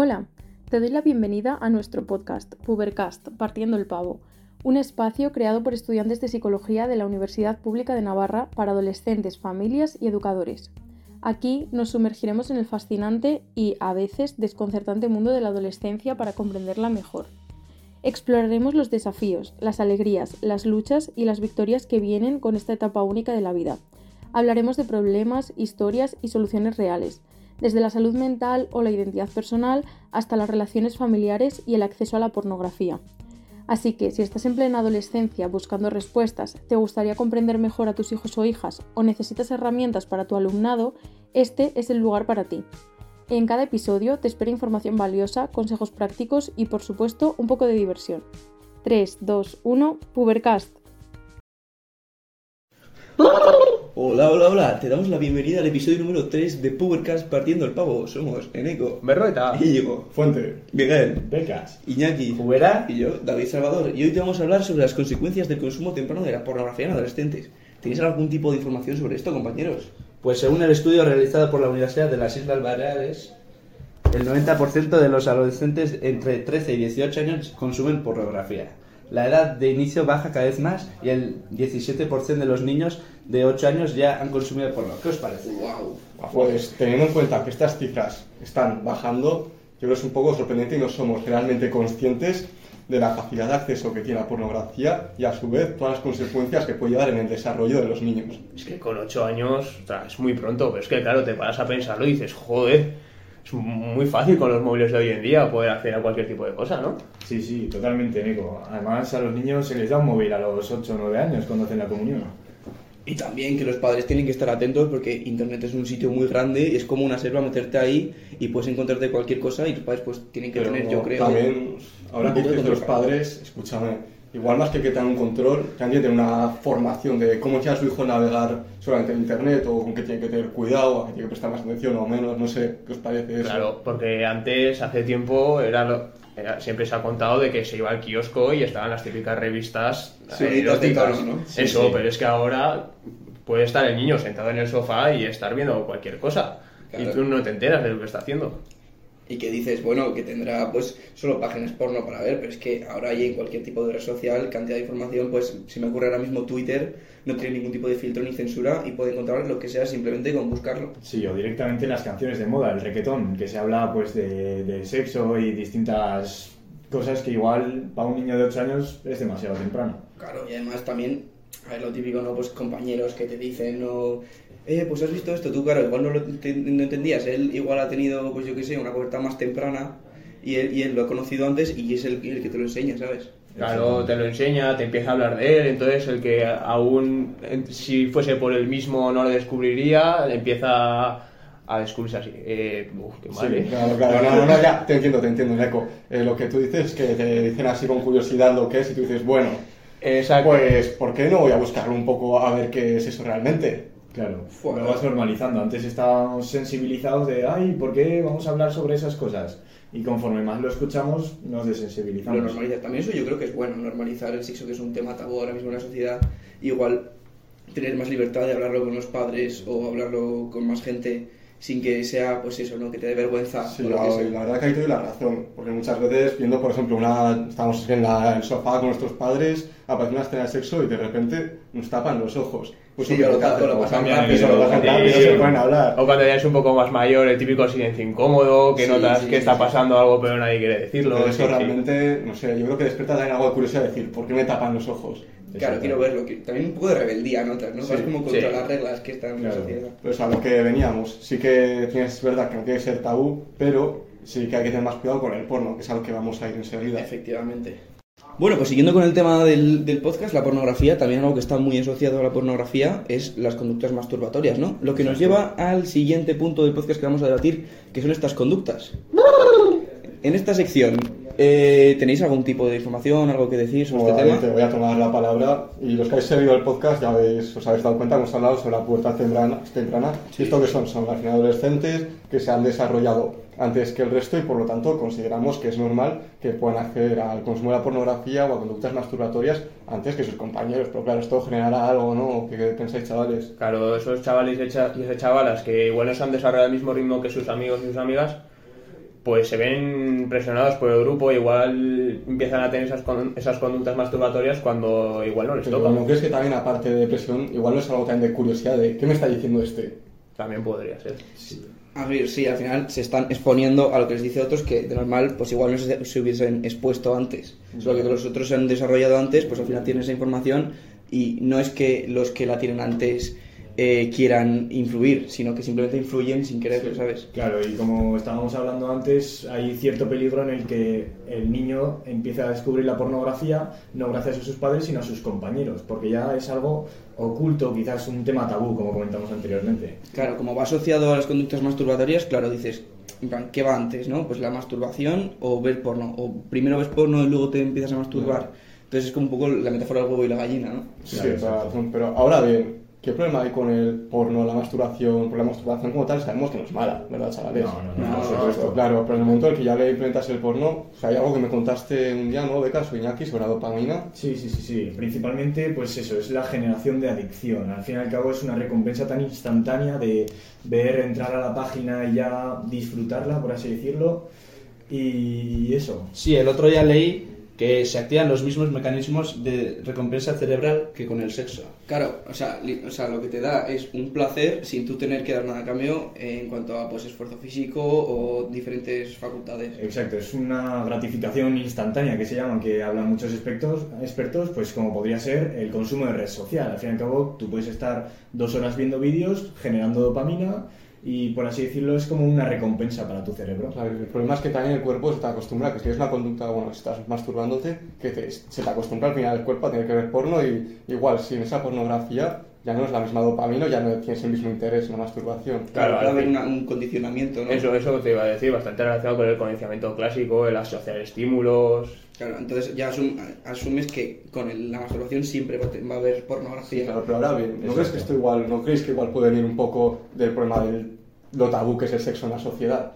Hola, te doy la bienvenida a nuestro podcast, Pubercast, Partiendo el Pavo, un espacio creado por estudiantes de psicología de la Universidad Pública de Navarra para adolescentes, familias y educadores. Aquí nos sumergiremos en el fascinante y, a veces, desconcertante mundo de la adolescencia para comprenderla mejor. Exploraremos los desafíos, las alegrías, las luchas y las victorias que vienen con esta etapa única de la vida. Hablaremos de problemas, historias y soluciones reales, desde la salud mental o la identidad personal hasta las relaciones familiares y el acceso a la pornografía. Así que si estás en plena adolescencia buscando respuestas, te gustaría comprender mejor a tus hijos o hijas o necesitas herramientas para tu alumnado, este es el lugar para ti. En cada episodio te espera información valiosa, consejos prácticos y por supuesto un poco de diversión. 3, 2, 1, Pubercast. Hola, hola, hola. Te damos la bienvenida al episodio número 3 de Pubercast Partiendo el Pavo. Somos Eneco, Berroeta, Íñigo, Fuente. Miguel, Becas. Iñaki Juguera. y yo, David Salvador. Y hoy te vamos a hablar sobre las consecuencias del consumo temprano de la pornografía en adolescentes. ¿Tenéis algún tipo de información sobre esto, compañeros? Pues según el estudio realizado por la Universidad de las Islas Baleares, el 90% de los adolescentes entre 13 y 18 años consumen pornografía. La edad de inicio baja cada vez más y el 17% de los niños de 8 años ya han consumido porno. ¿Qué os parece? ¡Wow! Pues teniendo en cuenta que estas cifras están bajando, yo creo que es un poco sorprendente y no somos realmente conscientes de la facilidad de acceso que tiene la pornografía y a su vez todas las consecuencias que puede llevar en el desarrollo de los niños. Es que con 8 años, o sea, es muy pronto, pero es que claro, te paras a pensarlo y dices, joder, es muy fácil con los móviles de hoy en día poder acceder a cualquier tipo de cosa, ¿no? Sí, sí, totalmente, Nico. Además, a los niños se les da un móvil a los 8 o 9 años cuando hacen la comunión. Y también que los padres tienen que estar atentos porque Internet es un sitio muy grande y es como una selva meterte ahí y puedes encontrarte cualquier cosa y los padres pues tienen que Pero tener, yo creo... también, ahora que dices de los padres, escúchame, igual más que que tengan un control, también tienen una formación de cómo quiere a su hijo navegar solamente en Internet o con qué tiene que tener cuidado, a qué tiene que prestar más atención o menos, no sé, ¿qué os parece eso? Claro, porque antes, hace tiempo, era lo- era- siempre se ha contado de que se iba al kiosco y estaban las típicas revistas Sí, eh, eróticas. ¿no? Sí, Eso, sí. pero es que ahora puede estar el niño sentado en el sofá y estar viendo cualquier cosa. Claro. Y tú no te enteras de lo que está haciendo. Y que dices, bueno, que tendrá pues solo páginas porno para ver, pero es que ahora hay en cualquier tipo de red social cantidad de información, pues si me ocurre ahora mismo Twitter, no tiene ningún tipo de filtro ni censura y puede encontrar lo que sea simplemente con buscarlo. Sí, o directamente en las canciones de moda, el reggaetón, que se habla pues de, de sexo y distintas cosas que igual para un niño de 8 años es demasiado temprano. Claro, y además también, a ver, lo típico, ¿no? Pues compañeros que te dicen, no... Eh, pues has visto esto, tú, claro, igual no lo no entendías, él igual ha tenido, pues yo qué sé, una pubertad más temprana y él, y él lo ha conocido antes y es el, el que te lo enseña, ¿sabes? Claro, te lo enseña, te empieza a hablar de él, entonces el que aún, si fuese por él mismo, no lo descubriría, empieza a descubrirse así. Eh, uf, qué mal, Sí, ¿eh? claro, claro, no, no, no, ya, te entiendo, te entiendo, Neko. Eh, lo que tú dices es que te dicen así con curiosidad lo que es y tú dices, bueno, Exacto. pues, ¿por qué no voy a buscarlo un poco a ver qué es eso realmente? Claro, lo vas normalizando. Antes estábamos sensibilizados de, ay, ¿por qué vamos a hablar sobre esas cosas? Y conforme más lo escuchamos, nos Lo desensibilizamos. normaliza. También eso yo creo que es bueno, normalizar el sexo, que es un tema tabú ahora mismo en la sociedad. Igual tener más libertad de hablarlo con los padres o hablarlo con más gente sin que sea, pues eso, ¿no? Que te dé vergüenza. Sí, o lo la, que sea. la verdad que ahí te doy la razón, porque muchas veces viendo, por ejemplo, una, estamos en la- en el sofá con nuestros padres, aparece una escena de sexo y de repente nos tapan los ojos. Pues Sí, o lo tapan, lo pasan rápido, lo pasan sí, rápido, sí. se pueden hablar. O cuando ya es un poco más mayor, el típico silencio incómodo, que Sí, notas sí, que sí, está sí. pasando algo pero nadie quiere decirlo. Pero sí, eso sí. realmente, no sé, yo creo que despierta también algo de curiosidad de decir, ¿por qué me tapan los ojos? Claro, quiero verlo. También un poco de rebeldía notas, ¿no? Sí, Vas como contra sí. las reglas que están en la Claro. sociedad. Pues a lo que veníamos, sí que tienes- es verdad que no tiene que ser tabú, pero sí que hay que tener más cuidado con el porno, que es a lo que vamos a ir enseguida. Efectivamente. Bueno, pues siguiendo con el tema del, del podcast, la pornografía, también algo que está muy asociado a la pornografía es las conductas masturbatorias, ¿no? Lo que nos lleva al siguiente punto del podcast que vamos a debatir, que son estas conductas. En esta sección, eh, ¿tenéis algún tipo de información, algo que decir sobre Como este David, te tema? voy a tomar la palabra y los que habéis seguido el podcast ya habéis, os habéis dado cuenta que hemos hablado sobre la pubertad temprana. temprana. ¿Y esto qué son? Son al final adolescentes que se han desarrollado antes que el resto y por lo tanto consideramos que es normal que puedan acceder al consumo de la pornografía o a conductas masturbatorias antes que sus compañeros. Pero claro, esto generará algo, ¿no? ¿Qué pensáis, chavales? Claro, esos chavales y esas chavalas que igual no se han desarrollado al mismo ritmo que sus amigos y sus amigas, pues se ven presionados por el grupo, igual empiezan a tener esas, con- esas conductas masturbatorias cuando igual no les Pero toca. ¿no crees que también, aparte de depresión, igual no es algo también de curiosidad de qué me está diciendo este? También podría ser. A ver, sí, al final se están exponiendo a lo que les dice otros que de normal pues igual no se, se hubiesen expuesto antes. Solo que los otros se han desarrollado antes, pues al final tienen esa información y no es que los que la tienen antes eh, quieran influir, sino que simplemente influyen sin querer, ¿sabes? Claro, y como estábamos hablando antes, hay cierto peligro en el que el niño empieza a descubrir la pornografía no gracias a sus padres, sino a sus compañeros, porque ya es algo oculto, quizás un tema tabú, como comentamos anteriormente. Claro, como va asociado a las conductas masturbatorias, claro, dices, en plan, ¿qué va antes, no? Pues la masturbación o ver porno. O primero ves porno y luego te empiezas a masturbar. Entonces es como un poco la metáfora del huevo y la gallina, ¿no? Sí, Claro. Pero ahora bien, ¿qué problema hay con el porno, la masturbación? Porque la masturbación como tal sabemos que no es mala, ¿verdad, chavales? No, no, no, No, no, supuesto. Claro, pero en el momento en el que ya le implementas el porno, o sea, hay algo que me contaste un día, ¿no? De caso, Iñaki, sobre la dopamina. Sí, sí, sí, sí. Principalmente, pues eso, es la generación de adicción. Al fin y al cabo es una recompensa tan instantánea de ver, entrar a la página y ya disfrutarla, por así decirlo. Y eso. Sí, el otro día leí que se activan los mismos mecanismos de recompensa cerebral que con el sexo. Claro, o sea, li- o sea, lo que te da es un placer sin tú tener que dar nada a cambio en cuanto a pues esfuerzo físico o diferentes facultades. Exacto, es una gratificación instantánea que se llama, que hablan muchos expertos, expertos, pues como podría ser el consumo de red social. Al fin y al cabo, tú puedes estar dos horas viendo vídeos, generando dopamina, y por así decirlo, es como una recompensa para tu cerebro. El problema es que también el cuerpo se te acostumbra, que si es una conducta, bueno, si estás masturbándote, que te- se te acostumbra al final el cuerpo a tener que ver porno y igual, sin esa pornografía ya no es la misma dopamina, ya no tienes el mismo interés en la masturbación. Claro, al haber una- un condicionamiento, ¿no? Eso, eso te iba a decir, bastante relacionado con el condicionamiento clásico, el asociar estímulos. Claro, entonces ya asum- asumes que con el- la masturbación siempre va a te- va a haber pornografía. Sí, claro, pero ahora bien, ¿no crees que esto igual, no creéis que igual puede venir un poco del problema del lo tabú que es el sexo en la sociedad?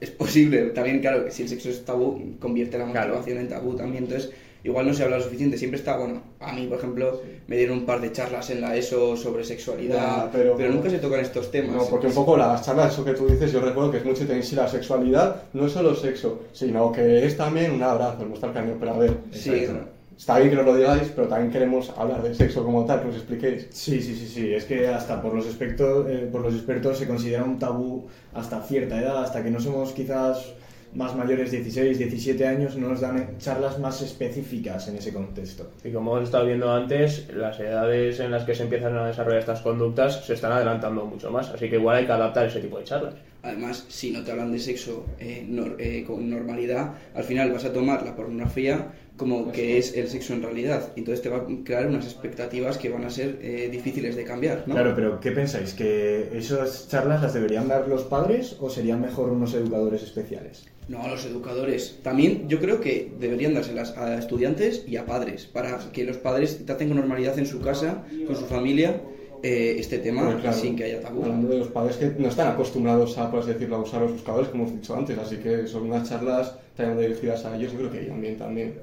Es posible, también claro, que si el sexo es tabú, convierte la Claro. masturbación en tabú también, entonces igual no se habla lo suficiente, siempre está, bueno, a mí por ejemplo me dieron un par de charlas en la ESO sobre sexualidad, Ya, pero- pero, nunca se tocan estos temas. No, porque un poco las charlas, eso que tú dices, yo recuerdo que es mucho de sí, la sexualidad no es solo sexo, sino que es también un abrazo, el mostrar cariño, pero a ver, Sí, Exacto. está bien que nos lo digáis, pero también queremos hablar de sexo como tal, que os expliquéis. Sí, sí, sí, sí. Es que hasta por los, expertos, eh, por los expertos se considera un tabú hasta cierta edad, hasta que no somos quizás más mayores, 16, 17 años, no nos dan charlas más específicas en ese contexto. Y como hemos estado viendo antes, las edades en las que se empiezan a desarrollar estas conductas se están adelantando mucho más, así que igual hay que adaptar ese tipo de charlas. Además, si no te hablan de sexo eh, eh, con normalidad, al final vas a tomar la pornografía como que es el sexo en realidad. Entonces te va a crear unas expectativas que van a ser eh, difíciles de cambiar, ¿no? Claro, pero ¿qué pensáis? ¿Que esas charlas las deberían dar los padres o serían mejor unos educadores especiales? No, a los educadores. También yo creo que deberían dárselas a estudiantes y a padres, para que los padres traten con normalidad en su casa, con su familia, eh, este tema Porque, claro, sin que haya tabú. Hablando de los padres que no están acostumbrados a, por así decirlo, a usar los buscadores, como hemos dicho antes, así que son unas charlas también dirigidas a ellos, yo creo que irían bien también.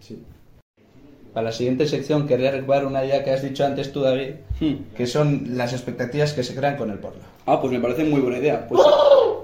Sí. Para la siguiente sección quería recuperar una idea que has dicho antes tú, David, Hmm. que son las expectativas que se crean con el porno. Ah, pues me parece muy buena idea. Pues,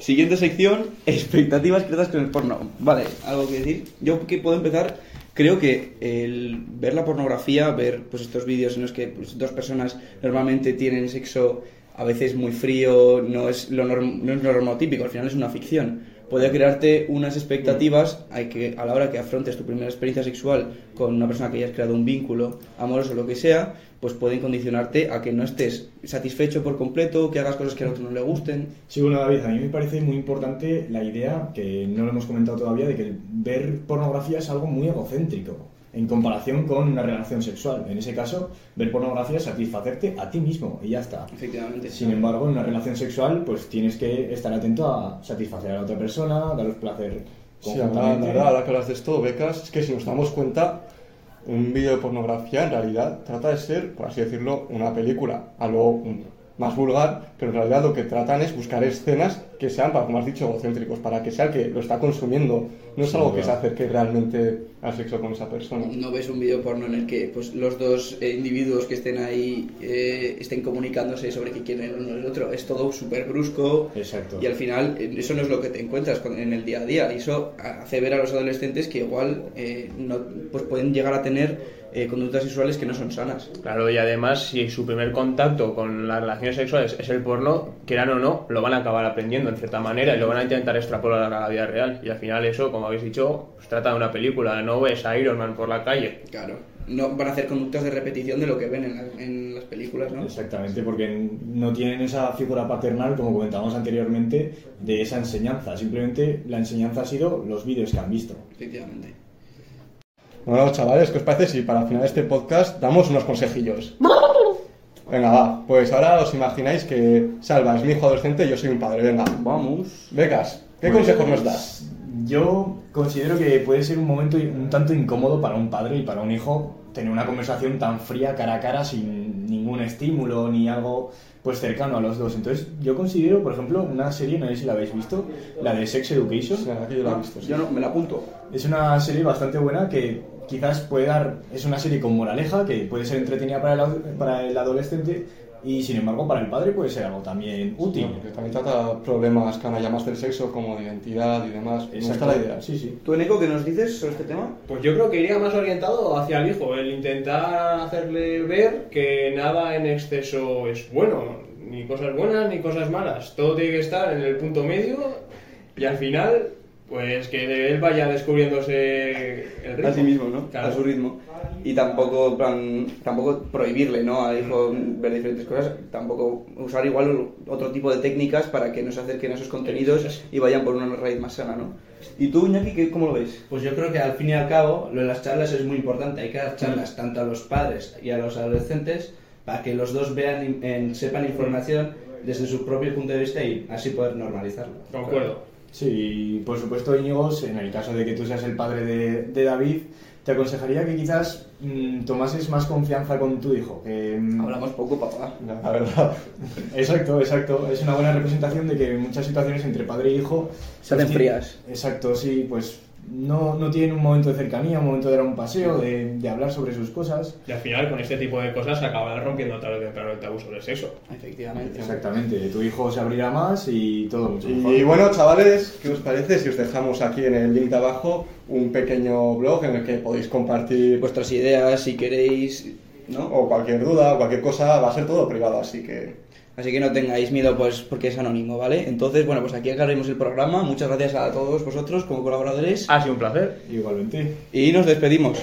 siguiente sección, expectativas creadas con el porno. Vale, ¿algo que decir? Yo que puedo empezar, creo que el ver la pornografía, ver pues estos vídeos en los que pues, dos personas normalmente tienen sexo a veces muy frío, no es lo, norm- no es lo normotípico, al final es una ficción. Puede crearte unas expectativas hay que, a la hora que afrontes tu primera experiencia sexual con una persona que hayas creado un vínculo amoroso o lo que sea, pues pueden condicionarte a que no estés satisfecho por completo, que hagas cosas que al otro no le gusten. Sí, bueno, David, a mí me parece muy importante la idea, que no lo hemos comentado todavía, de que ver pornografía es algo muy egocéntrico en comparación con una relación sexual. En ese caso, ver pornografía es satisfacerte a ti mismo y ya está. Efectivamente. Sin embargo, en una relación sexual, pues tienes que estar atento a satisfacer a la otra persona, daros placer Sí, la verdad, la conjuntamente. verdad, ahora que hablas de esto, becas, es que si nos damos cuenta, un vídeo de pornografía en realidad trata de ser, por así decirlo, una película. A lo, un- más vulgar, pero en realidad lo que tratan es buscar escenas que sean, como has dicho, egocéntricos, para que sea el que lo está consumiendo. No es Sí, algo que se acerque realmente al sexo con esa persona. No ves un vídeo porno en el que pues, los dos eh, individuos que estén ahí eh, estén comunicándose sobre qué quieren el uno el otro. Es todo súper brusco. Exacto. Y al final, eh, eso no es lo que te encuentras en el día a día. Y eso hace ver a los adolescentes que igual eh, no, pues pueden llegar a tener eh, conductas sexuales que no son sanas. Claro, y además, si su primer contacto con las relaciones sexuales es el porno, quieran o no, lo van a acabar aprendiendo en cierta manera y lo van a intentar extrapolar a la vida real. Y al final, eso, como habéis dicho, pues trata de una película. No ves a Iron Man por la calle. Claro. No van a hacer conductas de repetición de lo que ven en, la- en las películas, ¿no? Exactamente, porque no tienen esa figura paternal, como comentábamos anteriormente, de esa enseñanza. Simplemente la enseñanza ha sido los vídeos que han visto. Efectivamente. Bueno, chavales, ¿qué os parece si para final de este podcast damos unos consejillos? Venga, va. Pues ahora os imagináis que Salva es mi hijo adolescente y yo soy un padre. Venga, Vamos. becas, ¿qué Pues, consejos nos das? Yo considero que puede ser un momento un tanto incómodo para un padre y para un hijo tener una conversación tan fría cara a cara sin ningún estímulo ni algo pues cercano a los dos. Entonces yo considero, por ejemplo, una serie, no sé si la habéis visto, la de Sex Education. Aquí yo lo he visto. sí. Yo no, me la apunto. Es una serie bastante buena que quizás puede dar, es una serie con moraleja que puede ser entretenida para el, ad- para el adolescente y sin embargo para el padre puede ser algo también útil. Porque también trata problemas llamarse del sexo, como de identidad y demás. Gusta Exacto. la idea. Sí, sí. ¿Tú, Eneco, qué nos dices sobre este tema? Pues yo creo que iría más orientado hacia el hijo, el intentar hacerle ver que nada en exceso es bueno, ni cosas buenas ni cosas malas. Todo tiene que estar en el punto medio y al final, pues que él vaya descubriéndose el ritmo. A sí mismo, ¿no? Claro. A su ritmo. Y tampoco, plan, tampoco prohibirle, ¿no? Al hijo ver diferentes cosas. Tampoco usar igual otro tipo de técnicas para que no se acerquen a esos contenidos y vayan por una raíz más sana, ¿no? ¿Y tú, Iñaki, qué- cómo lo ves? Pues yo creo que al fin y al cabo lo de las charlas es muy importante. Hay que dar charlas tanto a los padres y a los adolescentes para que los dos vean, en- sepan información desde su propio punto de vista y así poder normalizarlo. Concuerdo. Sí, por supuesto, Íñigos, en el caso de que tú seas el padre de, de David, te aconsejaría que quizás mm, tomases más confianza con tu hijo. que, mm, Hablamos poco, papá. La verdad. Exacto, exacto. Es una buena representación de que en muchas situaciones entre padre e hijo... Se hacen pues, frías. Exacto, sí, pues no, no tienen un momento de cercanía, un momento de dar un paseo, de, de hablar sobre sus cosas. Y al final, con este tipo de cosas, se acaban rompiendo tarde o temprano el tabú sobre el sexo. Efectivamente. Exactamente, tu hijo se abrirá más y todo mucho mejor. Y bueno, chavales, ¿qué os parece si os dejamos aquí en el link de abajo un pequeño blog en el que podéis compartir Vuestras ideas, si queréis, ¿no? o cualquier duda o cualquier cosa? Va a ser todo privado, así que Así que no tengáis miedo, pues, porque es anónimo, ¿vale? Entonces, bueno, pues aquí acabaremos el programa. Muchas gracias a todos vosotros como colaboradores. Ha sido un placer. Igualmente. Y nos despedimos.